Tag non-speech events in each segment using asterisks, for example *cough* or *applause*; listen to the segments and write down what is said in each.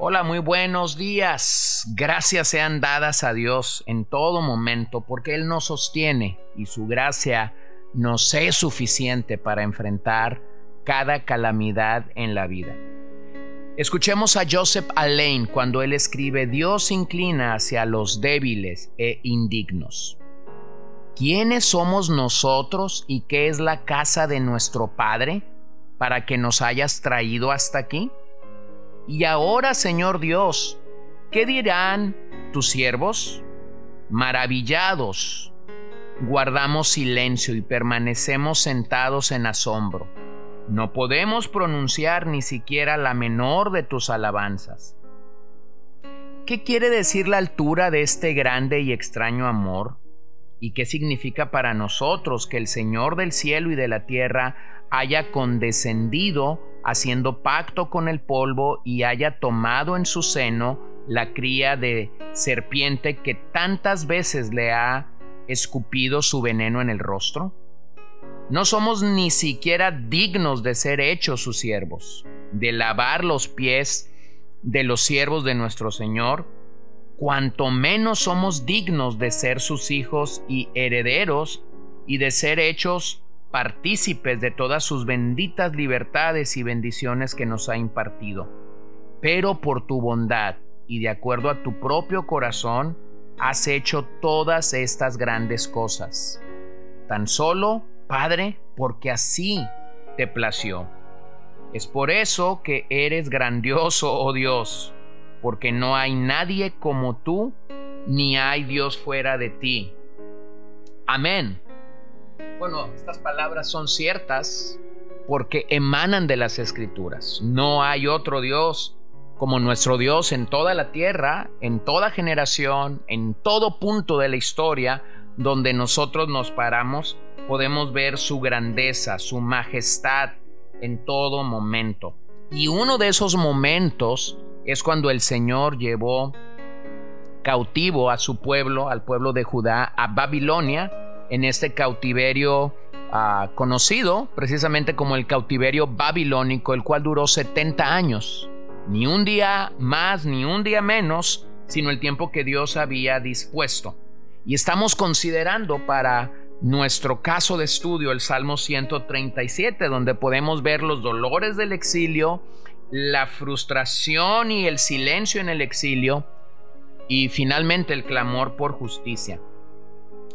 Hola, muy buenos días. Gracias sean dadas a Dios en todo momento porque Él nos sostiene y su gracia nos es suficiente para enfrentar cada calamidad en la vida. Escuchemos a Joseph Alain cuando él escribe Dios inclina hacia los débiles e indignos. ¿Quiénes somos nosotros y qué es la casa de nuestro Padre para que nos hayas traído hasta aquí? Y ahora, Señor Dios, ¿qué dirán tus siervos? Maravillados, guardamos silencio y permanecemos sentados en asombro. No podemos pronunciar ni siquiera la menor de tus alabanzas. ¿Qué quiere decir la altura de este grande y extraño amor? ¿Y qué significa para nosotros que el Señor del cielo y de la tierra haya condescendido haciendo pacto con el polvo y haya tomado en su seno la cría de serpiente que tantas veces le ha escupido su veneno en el rostro? No somos ni siquiera dignos de ser hechos sus siervos, de lavar los pies de los siervos de nuestro Señor, cuanto menos somos dignos de ser sus hijos y herederos y de ser hechos partícipes de todas sus benditas libertades y bendiciones que nos ha impartido. Pero por tu bondad y de acuerdo a tu propio corazón, has hecho todas estas grandes cosas. Tan solo, Padre, porque así te plació. Es por eso que eres grandioso, oh Dios, porque no hay nadie como tú, ni hay Dios fuera de ti. Amén. Bueno, estas palabras son ciertas porque emanan de las escrituras. No hay otro Dios como nuestro Dios en toda la tierra, en toda generación, en todo punto de la historia donde nosotros nos paramos, podemos ver su grandeza, su majestad en todo momento. Y uno de esos momentos es cuando el Señor llevó cautivo a su pueblo, al pueblo de Judá, a Babilonia, en este cautiverio ah, conocido precisamente como el cautiverio babilónico, el cual duró 70 años. Ni un día más, ni un día menos, sino el tiempo que Dios había dispuesto. Y estamos considerando para nuestro caso de estudio el Salmo 137, donde podemos ver los dolores del exilio, la frustración y el silencio en el exilio, y finalmente el clamor por justicia.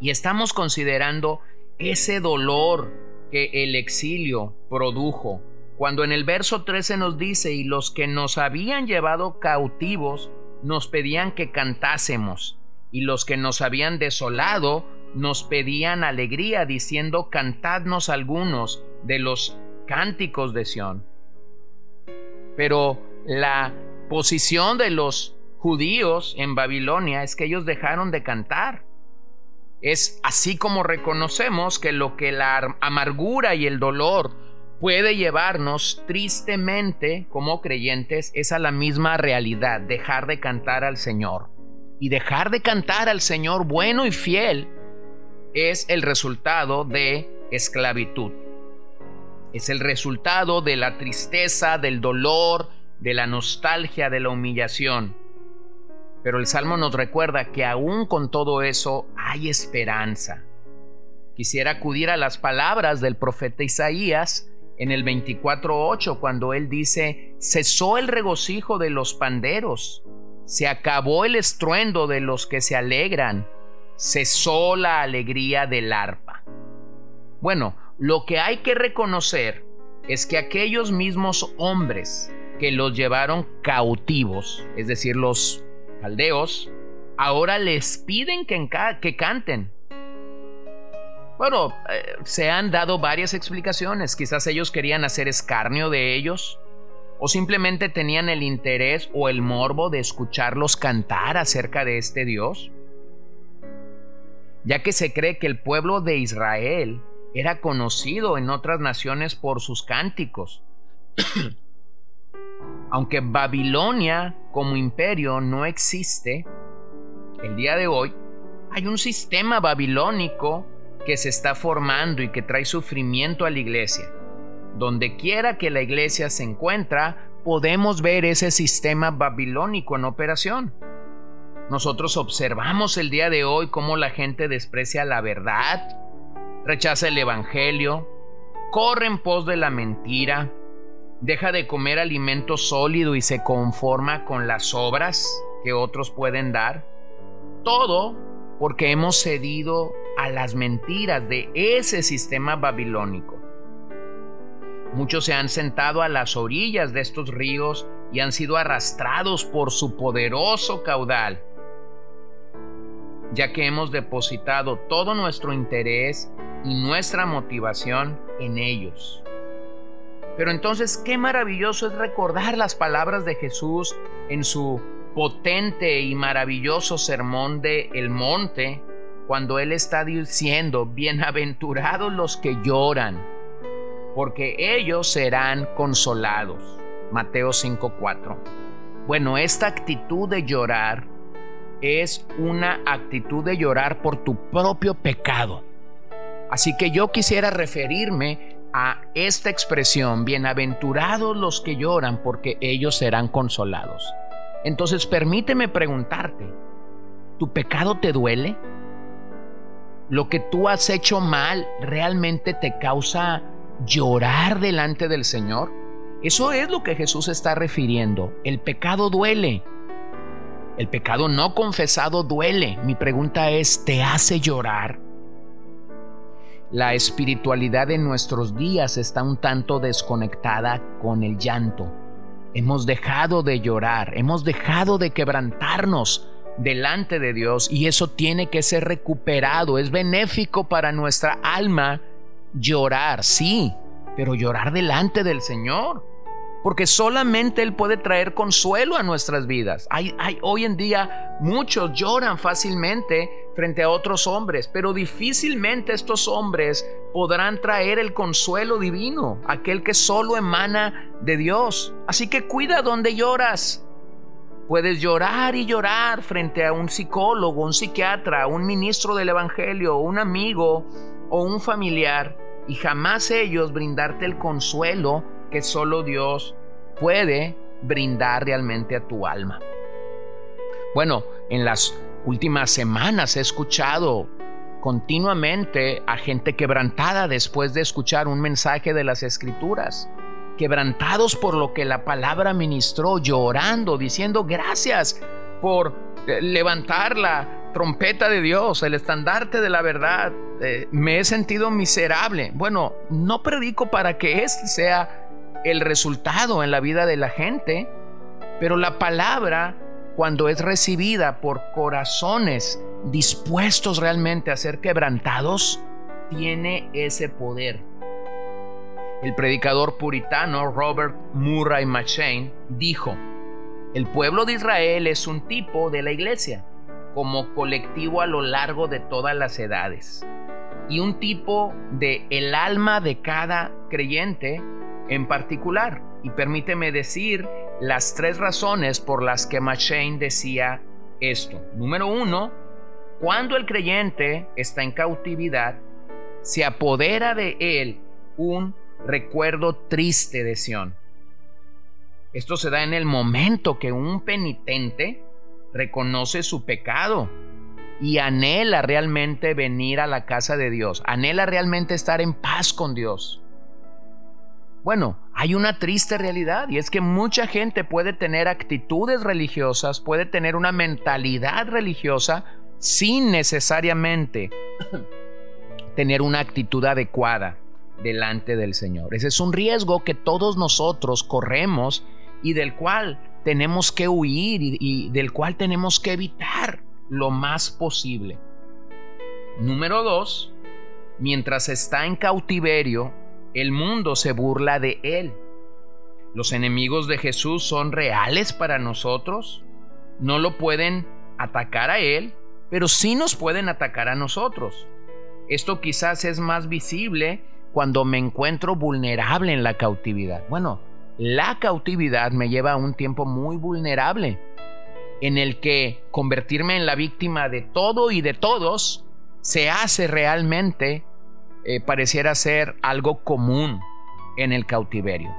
Y estamos considerando ese dolor que el exilio produjo. Cuando en el verso 13 nos dice, y los que nos habían llevado cautivos nos pedían que cantásemos, y los que nos habían desolado nos pedían alegría, diciendo, cantadnos algunos de los cánticos de Sión. Pero la posición de los judíos en Babilonia es que ellos dejaron de cantar. Es así como reconocemos que lo que la amargura y el dolor puede llevarnos tristemente como creyentes es a la misma realidad, dejar de cantar al Señor. Y dejar de cantar al Señor bueno y fiel es el resultado de esclavitud. Es el resultado de la tristeza, del dolor, de la nostalgia, de la humillación. Pero el Salmo nos recuerda que aún con todo eso hay esperanza. Quisiera acudir a las palabras del profeta Isaías en el 24.8 cuando él dice, cesó el regocijo de los panderos, se acabó el estruendo de los que se alegran, cesó la alegría del arpa. Bueno, lo que hay que reconocer es que aquellos mismos hombres que los llevaron cautivos, es decir, los caldeos, ahora les piden que, que canten. Bueno, eh, se han dado varias explicaciones. Quizás ellos querían hacer escarnio de ellos, o simplemente tenían el interés o el morbo de escucharlos cantar acerca de este Dios. ya que se cree que el pueblo de Israel era conocido en otras naciones por sus cánticos. Aunque Babilonia como imperio no existe, el día de hoy hay un sistema babilónico que se está formando y que trae sufrimiento a la iglesia. Donde quiera que la iglesia se encuentra, podemos ver ese sistema babilónico en operación. Nosotros observamos el día de hoy cómo la gente desprecia la verdad, rechaza el Evangelio, corre en pos de la mentira, deja de comer alimento sólido y se conforma con las obras que otros pueden dar. Todo porque hemos cedido a las mentiras de ese sistema babilónico. Muchos se han sentado a las orillas de estos ríos y han sido arrastrados por su poderoso caudal ya que hemos depositado todo nuestro interés y nuestra motivación en ellos. Pero entonces, qué maravilloso es recordar las palabras de Jesús en su potente y maravilloso sermón de El Monte, cuando Él está diciendo, bienaventurados los que lloran, porque ellos serán consolados. Mateo 5:4. Bueno, esta actitud de llorar es una actitud de llorar por tu propio pecado. Así que yo quisiera referirme a esta expresión, bienaventurados los que lloran porque ellos serán consolados. Entonces permíteme preguntarte, ¿tu pecado te duele? ¿Lo que tú has hecho mal realmente te causa llorar delante del Señor? Eso es lo que Jesús está refiriendo. El pecado duele. El pecado no confesado duele. Mi pregunta es, ¿te hace llorar? La espiritualidad de nuestros días está un tanto desconectada con el llanto. Hemos dejado de llorar, hemos dejado de quebrantarnos delante de Dios y eso tiene que ser recuperado. Es benéfico para nuestra alma llorar, sí, pero llorar delante del Señor porque solamente Él puede traer consuelo a nuestras vidas. Hay, hoy en día muchos lloran fácilmente frente a otros hombres, pero difícilmente estos hombres podrán traer el consuelo divino, aquel que solo emana de Dios. Así que cuida donde lloras. Puedes llorar y llorar frente a un psicólogo, un psiquiatra, un ministro del Evangelio, un amigo o un familiar, y jamás ellos brindarte el consuelo que solo Dios puede brindar realmente a tu alma. Bueno, en las últimas semanas he escuchado continuamente a gente quebrantada después de escuchar un mensaje de las escrituras, quebrantados por lo que la palabra ministró, llorando, diciendo gracias por eh, levantar la trompeta de Dios, el estandarte de la verdad. Eh, me he sentido miserable. Bueno, no predico para que este sea el resultado en la vida de la gente, pero la palabra, cuando es recibida por corazones dispuestos realmente a ser quebrantados, tiene ese poder. El predicador puritano Robert Murray McShane dijo, el pueblo de Israel es un tipo de la iglesia, como colectivo a lo largo de todas las edades, y un tipo de el alma de cada creyente en particular. Y permíteme decir las tres razones por las que McShane decía esto. Número uno, cuando el creyente está en cautividad, se apodera de él un recuerdo triste de Sión. Esto se da en el momento que un penitente reconoce su pecado y anhela realmente venir a la casa de Dios, anhela realmente estar en paz con Dios. Bueno, hay una triste realidad y es que mucha gente puede tener actitudes religiosas, puede tener una mentalidad religiosa sin necesariamente *coughs* tener una actitud adecuada delante del Señor. Ese es un riesgo que todos nosotros corremos y del cual tenemos que huir y, del cual tenemos que evitar lo más posible. Número dos, mientras está en cautiverio, el mundo se burla de él. ¿Los enemigos de Jesús son reales para nosotros? ¿No lo pueden atacar a él? pero sí nos pueden atacar a nosotros. Esto quizás es más visible cuando me encuentro vulnerable en la cautividad. Bueno, la cautividad me lleva a un tiempo muy vulnerable en el que convertirme en la víctima de todo y de todos se hace realmente, eh, pareciera ser algo común en el cautiverio.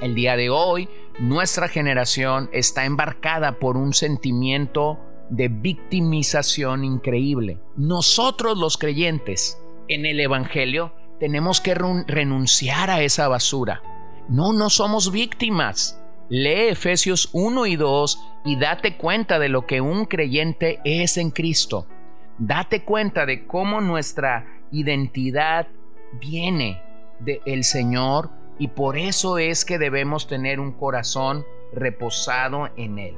El día de hoy, nuestra generación está embarcada por un sentimiento de victimización increíble. Nosotros los creyentes en el Evangelio tenemos que renunciar a esa basura. No, no somos víctimas. Lee Efesios 1 y 2 y date cuenta de lo que un creyente es en Cristo. Date cuenta de cómo nuestra identidad viene del Señor y por eso es que debemos tener un corazón reposado en Él.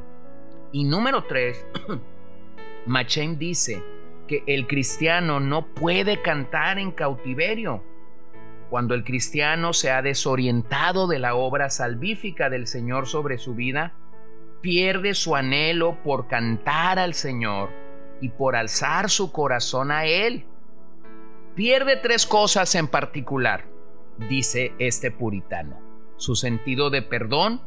Y número 3, *clears throat* Machen dice que el cristiano no puede cantar en cautiverio. Cuando el cristiano se ha desorientado de la obra salvífica del Señor sobre su vida, pierde su anhelo por cantar al Señor y por alzar su corazón a Él. Pierde tres cosas en particular, dice este puritano. Su sentido de perdón,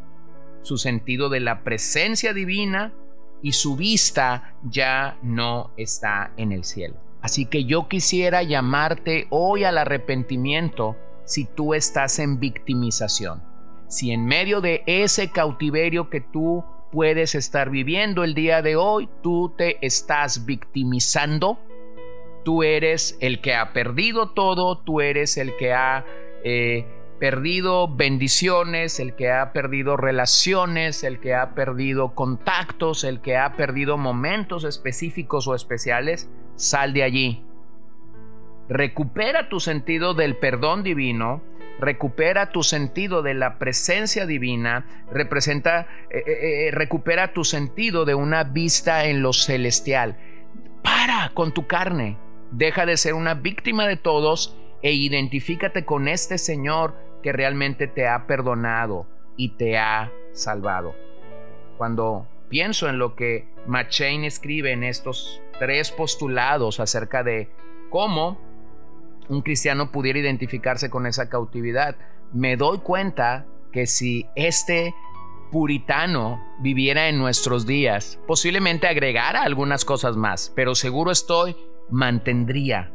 su sentido de la presencia divina y su vista ya no está en el cielo. Así que yo quisiera llamarte hoy al arrepentimiento si tú estás en victimización. Si en medio de ese cautiverio que tú puedes estar viviendo el día de hoy, tú te estás victimizando, tú eres el que ha perdido todo, tú eres el que ha eh, perdido bendiciones, el que ha perdido relaciones, el que ha perdido contactos, el que ha perdido momentos específicos o especiales, sal de allí. Recupera tu sentido del perdón divino, recupera tu sentido de la presencia divina, representa, eh, eh, recupera tu sentido de una vista en lo celestial. Para con tu carne, deja de ser una víctima de todos e identifícate con este Señor que realmente te ha perdonado y te ha salvado. Cuando pienso en lo que McChain escribe en estos tres postulados acerca de cómo un cristiano pudiera identificarse con esa cautividad, me doy cuenta que si este puritano viviera en nuestros días, posiblemente agregara algunas cosas más, pero seguro estoy, mantendría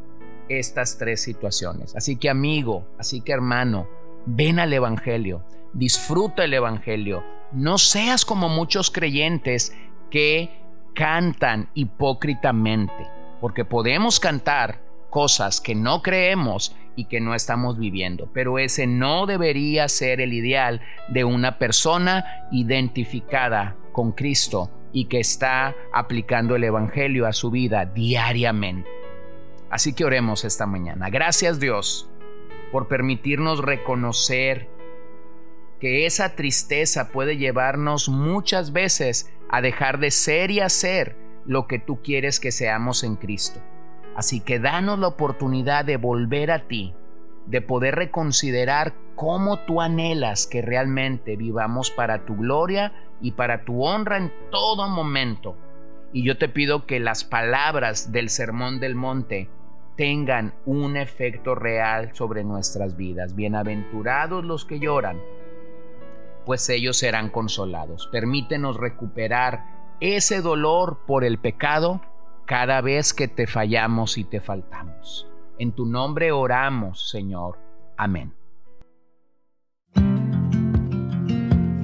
estas tres situaciones. Así que amigo, así que hermano, ven al Evangelio, disfruta el Evangelio, no seas como muchos creyentes que cantan hipócritamente, porque podemos cantar cosas que no creemos y que no estamos viviendo, pero ese no debería ser el ideal de una persona identificada con Cristo y que está aplicando el Evangelio a su vida diariamente. Así que oremos esta mañana. Gracias Dios por permitirnos reconocer que esa tristeza puede llevarnos muchas veces a dejar de ser y hacer lo que tú quieres que seamos en Cristo. Así que danos la oportunidad de volver a ti, de poder reconsiderar cómo tú anhelas que realmente vivamos para tu gloria y para tu honra en todo momento. Y yo te pido que las palabras del Sermón del Monte tengan un efecto real sobre nuestras vidas. Bienaventurados los que lloran, pues ellos serán consolados. Permítenos recuperar ese dolor por el pecado cada vez que te fallamos y te faltamos. En tu nombre oramos, Señor. Amén.